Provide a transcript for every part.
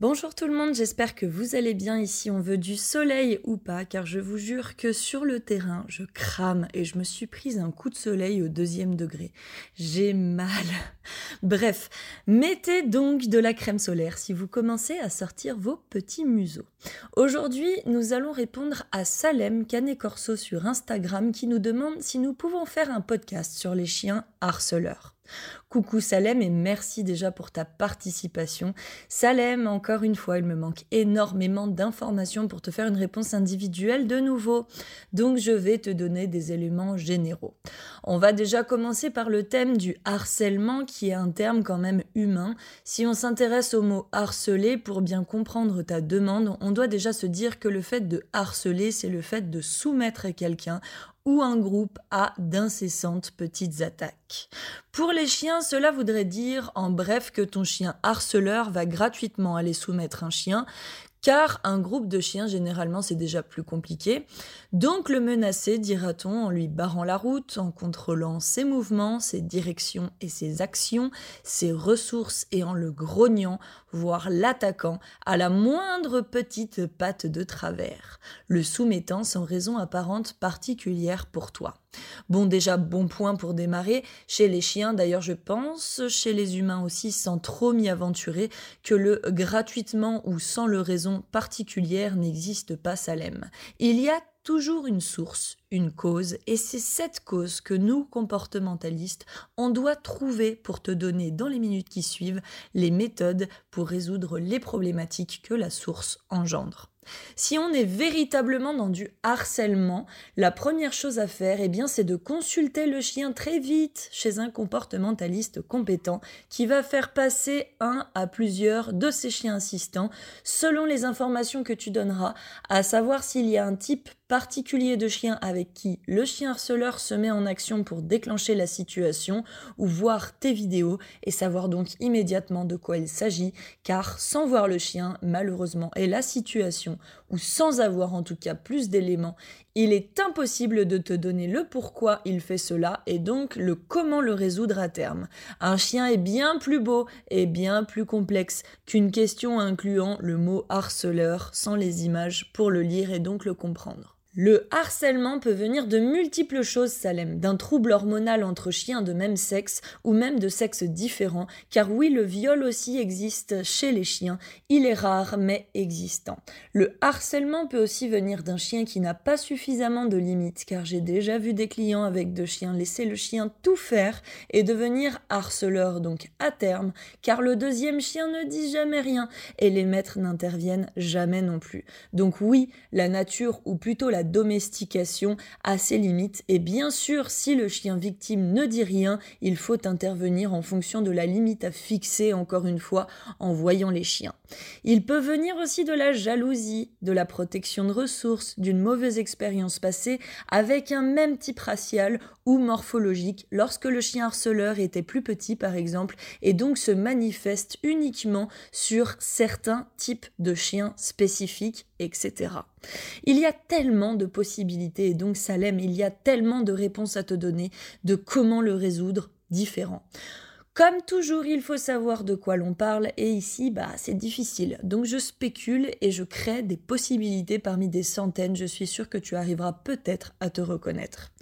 Bonjour tout le monde, j'espère que vous allez bien ici. On veut du soleil ou pas, car je vous jure que sur le terrain, je crame et je me suis prise un coup de soleil au deuxième degré. J'ai mal. Bref, mettez donc de la crème solaire si vous commencez à sortir vos petits museaux. Aujourd'hui, nous allons répondre à Salem Canet Corso sur Instagram qui nous demande si nous pouvons faire un podcast sur les chiens harceleurs. Coucou Salem et merci déjà pour ta participation. Salem, encore une fois, il me manque énormément d'informations pour te faire une réponse individuelle de nouveau. Donc je vais te donner des éléments généraux. On va déjà commencer par le thème du harcèlement qui est un terme quand même humain. Si on s'intéresse au mot harceler pour bien comprendre ta demande, on doit déjà se dire que le fait de harceler, c'est le fait de soumettre quelqu'un un groupe à d'incessantes petites attaques. Pour les chiens, cela voudrait dire en bref que ton chien harceleur va gratuitement aller soumettre un chien car un groupe de chiens, généralement, c'est déjà plus compliqué. Donc le menacer, dira-t-on, en lui barrant la route, en contrôlant ses mouvements, ses directions et ses actions, ses ressources et en le grognant, voire l'attaquant à la moindre petite patte de travers, le soumettant sans raison apparente particulière pour toi. Bon, déjà, bon point pour démarrer. Chez les chiens, d'ailleurs, je pense, chez les humains aussi, sans trop m'y aventurer, que le gratuitement ou sans le raison particulière n'existe pas Salem. Il y a toujours une source, une cause, et c'est cette cause que nous, comportementalistes, on doit trouver pour te donner dans les minutes qui suivent les méthodes pour résoudre les problématiques que la source engendre. Si on est véritablement dans du harcèlement, la première chose à faire, eh bien, c'est de consulter le chien très vite chez un comportementaliste compétent qui va faire passer un à plusieurs de ses chiens assistants selon les informations que tu donneras, à savoir s'il y a un type particulier de chien avec qui le chien harceleur se met en action pour déclencher la situation ou voir tes vidéos et savoir donc immédiatement de quoi il s'agit car sans voir le chien malheureusement et la situation ou sans avoir en tout cas plus d'éléments, il est impossible de te donner le pourquoi il fait cela et donc le comment le résoudre à terme. Un chien est bien plus beau et bien plus complexe qu'une question incluant le mot harceleur sans les images pour le lire et donc le comprendre. Le harcèlement peut venir de multiples choses, Salem, d'un trouble hormonal entre chiens de même sexe ou même de sexe différent, car oui, le viol aussi existe chez les chiens, il est rare mais existant. Le harcèlement peut aussi venir d'un chien qui n'a pas suffisamment de limites, car j'ai déjà vu des clients avec deux chiens laisser le chien tout faire et devenir harceleur, donc à terme, car le deuxième chien ne dit jamais rien et les maîtres n'interviennent jamais non plus. Donc oui, la nature ou plutôt la domestication a ses limites et bien sûr si le chien victime ne dit rien, il faut intervenir en fonction de la limite à fixer encore une fois en voyant les chiens. Il peut venir aussi de la jalousie, de la protection de ressources, d'une mauvaise expérience passée avec un même type racial ou morphologique lorsque le chien harceleur était plus petit par exemple et donc se manifeste uniquement sur certains types de chiens spécifiques, etc. Il y a tellement de possibilités et donc Salem, il y a tellement de réponses à te donner de comment le résoudre différent. Comme toujours, il faut savoir de quoi l'on parle et ici, bah, c'est difficile. Donc je spécule et je crée des possibilités parmi des centaines. Je suis sûre que tu arriveras peut-être à te reconnaître.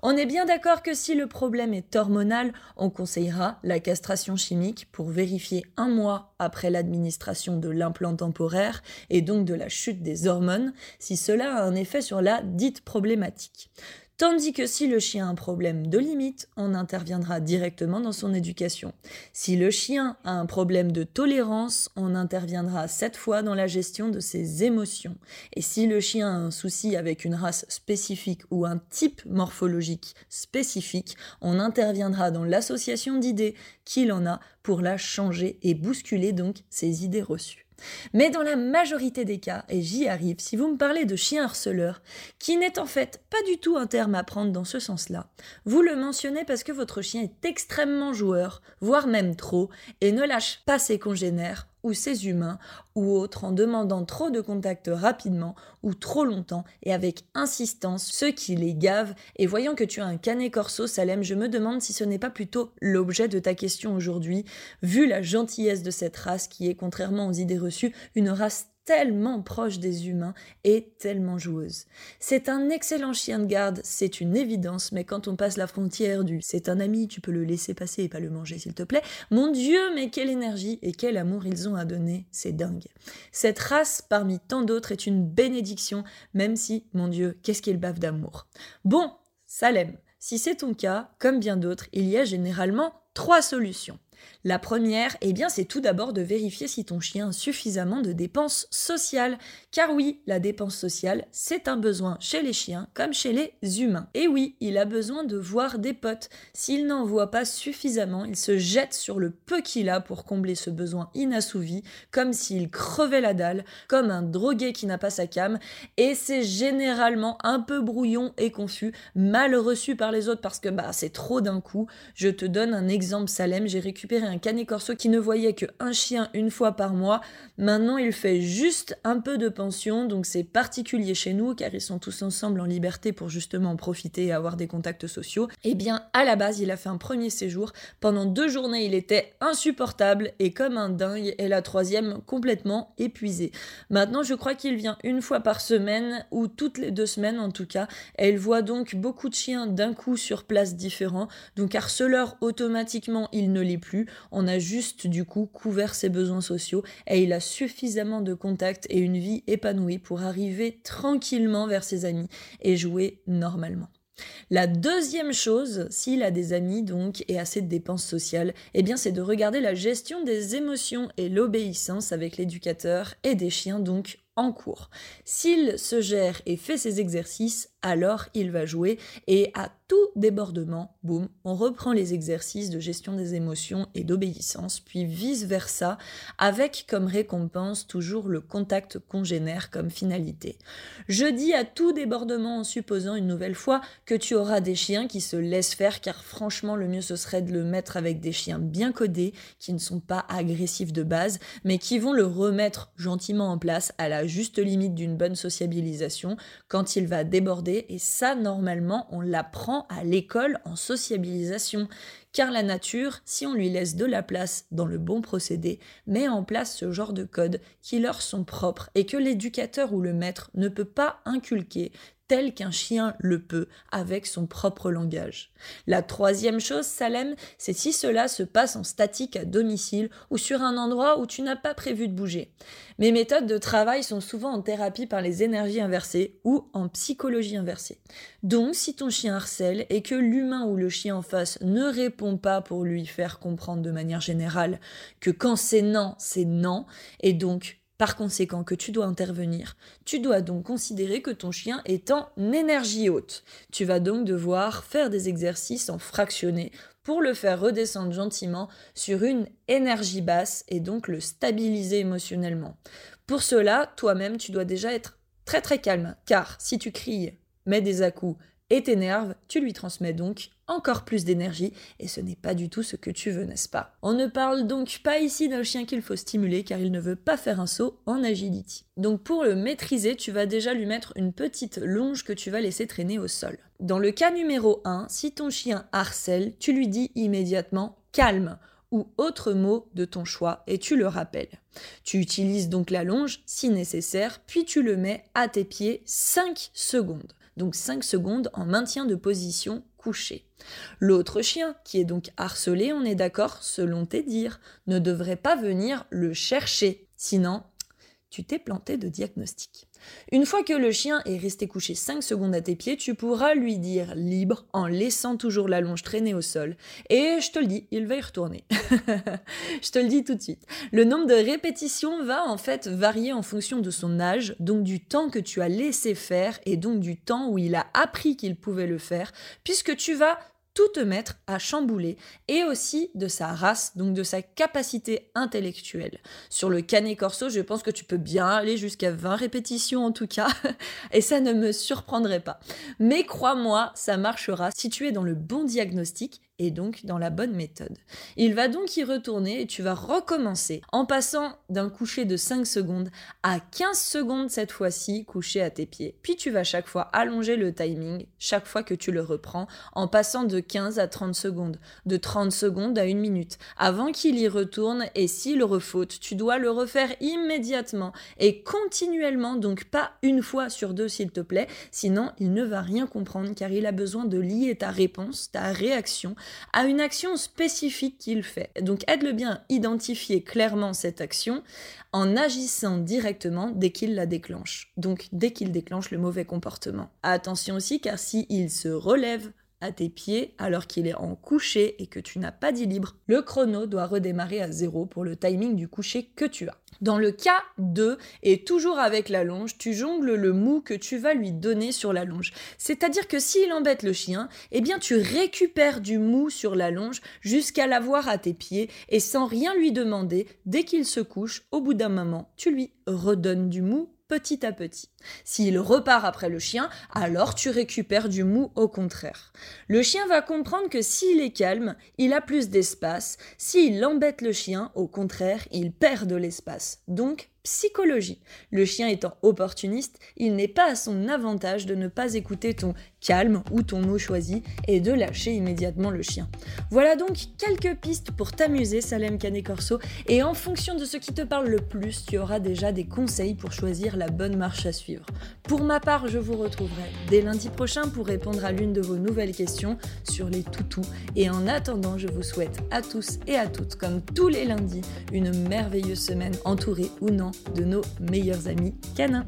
On est bien d'accord que si le problème est hormonal, on conseillera la castration chimique pour vérifier un mois après l'administration de l'implant temporaire et donc de la chute des hormones si cela a un effet sur la dite problématique. Tandis que si le chien a un problème de limite, on interviendra directement dans son éducation. Si le chien a un problème de tolérance, on interviendra cette fois dans la gestion de ses émotions. Et si le chien a un souci avec une race spécifique ou un type morphologique spécifique, on interviendra dans l'association d'idées qu'il en a pour la changer et bousculer donc ses idées reçues. Mais dans la majorité des cas, et j'y arrive, si vous me parlez de chien harceleur, qui n'est en fait pas du tout un terme à prendre dans ce sens-là, vous le mentionnez parce que votre chien est extrêmement joueur, voire même trop, et ne lâche pas ses congénères ou ses humains ou autres en demandant trop de contacts rapidement ou trop longtemps et avec insistance, ce qui les gave. Et voyant que tu as un canet corso, Salem, je me demande si ce n'est pas plutôt l'objet de ta question aujourd'hui, vu la gentillesse de cette race qui est, contrairement aux idées reçues, une race tellement proche des humains et tellement joueuse. C'est un excellent chien de garde, c'est une évidence, mais quand on passe la frontière du c'est un ami, tu peux le laisser passer et pas le manger s'il te plaît, mon Dieu, mais quelle énergie et quel amour ils ont à donner, c'est dingue. Cette race, parmi tant d'autres, est une bénédiction, même si, mon Dieu, qu'est-ce qu'il bave d'amour. Bon, Salem, si c'est ton cas, comme bien d'autres, il y a généralement trois solutions. La première, eh bien, c'est tout d'abord de vérifier si ton chien a suffisamment de dépenses sociales. Car oui, la dépense sociale, c'est un besoin chez les chiens comme chez les humains. Et oui, il a besoin de voir des potes. S'il n'en voit pas suffisamment, il se jette sur le peu qu'il a pour combler ce besoin inassouvi, comme s'il crevait la dalle, comme un drogué qui n'a pas sa cam. Et c'est généralement un peu brouillon et confus, mal reçu par les autres parce que bah, c'est trop d'un coup. Je te donne un exemple, Salem, j'ai récupéré un canet corso qui ne voyait qu'un chien une fois par mois. Maintenant, il fait juste un peu de pension, donc c'est particulier chez nous car ils sont tous ensemble en liberté pour justement en profiter et avoir des contacts sociaux. Eh bien, à la base, il a fait un premier séjour. Pendant deux journées, il était insupportable et comme un dingue, et la troisième complètement épuisé. Maintenant, je crois qu'il vient une fois par semaine ou toutes les deux semaines en tout cas. Et il voit donc beaucoup de chiens d'un coup sur place différents. Donc harceleur automatiquement, il ne l'est plus. On a juste du coup couvert ses besoins sociaux et il a suffisamment de contacts et une vie épanouie pour arriver tranquillement vers ses amis et jouer normalement. La deuxième chose, s'il a des amis donc et assez de dépenses sociales, eh bien c'est de regarder la gestion des émotions et l'obéissance avec l'éducateur et des chiens donc en cours. S'il se gère et fait ses exercices, alors il va jouer et à tout débordement, boum, on reprend les exercices de gestion des émotions et d'obéissance, puis vice-versa, avec comme récompense toujours le contact congénère comme finalité. Je dis à tout débordement en supposant une nouvelle fois que tu auras des chiens qui se laissent faire, car franchement le mieux ce serait de le mettre avec des chiens bien codés, qui ne sont pas agressifs de base, mais qui vont le remettre gentiment en place à la juste limite d'une bonne sociabilisation quand il va déborder et ça, normalement, on l'apprend à l'école en sociabilisation. Car la nature, si on lui laisse de la place dans le bon procédé, met en place ce genre de codes qui leur sont propres et que l'éducateur ou le maître ne peut pas inculquer tel qu'un chien le peut, avec son propre langage. La troisième chose, Salem, c'est si cela se passe en statique à domicile ou sur un endroit où tu n'as pas prévu de bouger. Mes méthodes de travail sont souvent en thérapie par les énergies inversées ou en psychologie inversée. Donc, si ton chien harcèle et que l'humain ou le chien en face ne répond pas pour lui faire comprendre de manière générale que quand c'est non, c'est non, et donc par conséquent que tu dois intervenir, tu dois donc considérer que ton chien est en énergie haute. Tu vas donc devoir faire des exercices en fractionné pour le faire redescendre gentiment sur une énergie basse et donc le stabiliser émotionnellement. Pour cela, toi-même, tu dois déjà être très très calme, car si tu cries, mets des à-coups et t'énerves, tu lui transmets donc encore plus d'énergie et ce n'est pas du tout ce que tu veux, n'est-ce pas? On ne parle donc pas ici d'un chien qu'il faut stimuler car il ne veut pas faire un saut en agility. Donc pour le maîtriser, tu vas déjà lui mettre une petite longe que tu vas laisser traîner au sol. Dans le cas numéro 1, si ton chien harcèle, tu lui dis immédiatement calme ou autre mot de ton choix et tu le rappelles. Tu utilises donc la longe si nécessaire, puis tu le mets à tes pieds 5 secondes. Donc 5 secondes en maintien de position couchée. L'autre chien, qui est donc harcelé, on est d'accord, selon tes dires, ne devrait pas venir le chercher. Sinon, tu t'es planté de diagnostic. Une fois que le chien est resté couché 5 secondes à tes pieds, tu pourras lui dire libre en laissant toujours la longe traîner au sol. Et je te le dis, il va y retourner. je te le dis tout de suite. Le nombre de répétitions va en fait varier en fonction de son âge, donc du temps que tu as laissé faire et donc du temps où il a appris qu'il pouvait le faire, puisque tu vas tout te mettre à chambouler et aussi de sa race, donc de sa capacité intellectuelle. Sur le canet corso, je pense que tu peux bien aller jusqu'à 20 répétitions en tout cas, et ça ne me surprendrait pas. Mais crois-moi, ça marchera si tu es dans le bon diagnostic et donc dans la bonne méthode. Il va donc y retourner et tu vas recommencer en passant d'un coucher de 5 secondes à 15 secondes cette fois-ci couché à tes pieds. Puis tu vas chaque fois allonger le timing chaque fois que tu le reprends en passant de 15 à 30 secondes, de 30 secondes à 1 minute avant qu'il y retourne et s'il refaute, tu dois le refaire immédiatement et continuellement donc pas une fois sur deux s'il te plaît, sinon il ne va rien comprendre car il a besoin de lier ta réponse, ta réaction à une action spécifique qu'il fait. Donc aide-le bien à identifier clairement cette action en agissant directement dès qu'il la déclenche. Donc dès qu'il déclenche le mauvais comportement. Attention aussi car si il se relève à tes pieds alors qu'il est en coucher et que tu n'as pas dit libre, le chrono doit redémarrer à zéro pour le timing du coucher que tu as. Dans le cas 2, et toujours avec la longe, tu jongles le mou que tu vas lui donner sur la longe. C'est-à-dire que s'il embête le chien, eh bien tu récupères du mou sur la longe jusqu'à l'avoir à tes pieds et sans rien lui demander, dès qu'il se couche, au bout d'un moment, tu lui redonnes du mou petit à petit. S'il repart après le chien, alors tu récupères du mou au contraire. Le chien va comprendre que s'il est calme, il a plus d'espace. S'il embête le chien, au contraire, il perd de l'espace. Donc, psychologie. Le chien étant opportuniste, il n'est pas à son avantage de ne pas écouter ton calme ou ton mot choisi et de lâcher immédiatement le chien. Voilà donc quelques pistes pour t'amuser, Salem Canet Corso, et en fonction de ce qui te parle le plus, tu auras déjà des conseils pour choisir la bonne marche à suivre. Pour ma part, je vous retrouverai dès lundi prochain pour répondre à l'une de vos nouvelles questions sur les toutous. Et en attendant, je vous souhaite à tous et à toutes, comme tous les lundis, une merveilleuse semaine entourée ou non de nos meilleurs amis canins.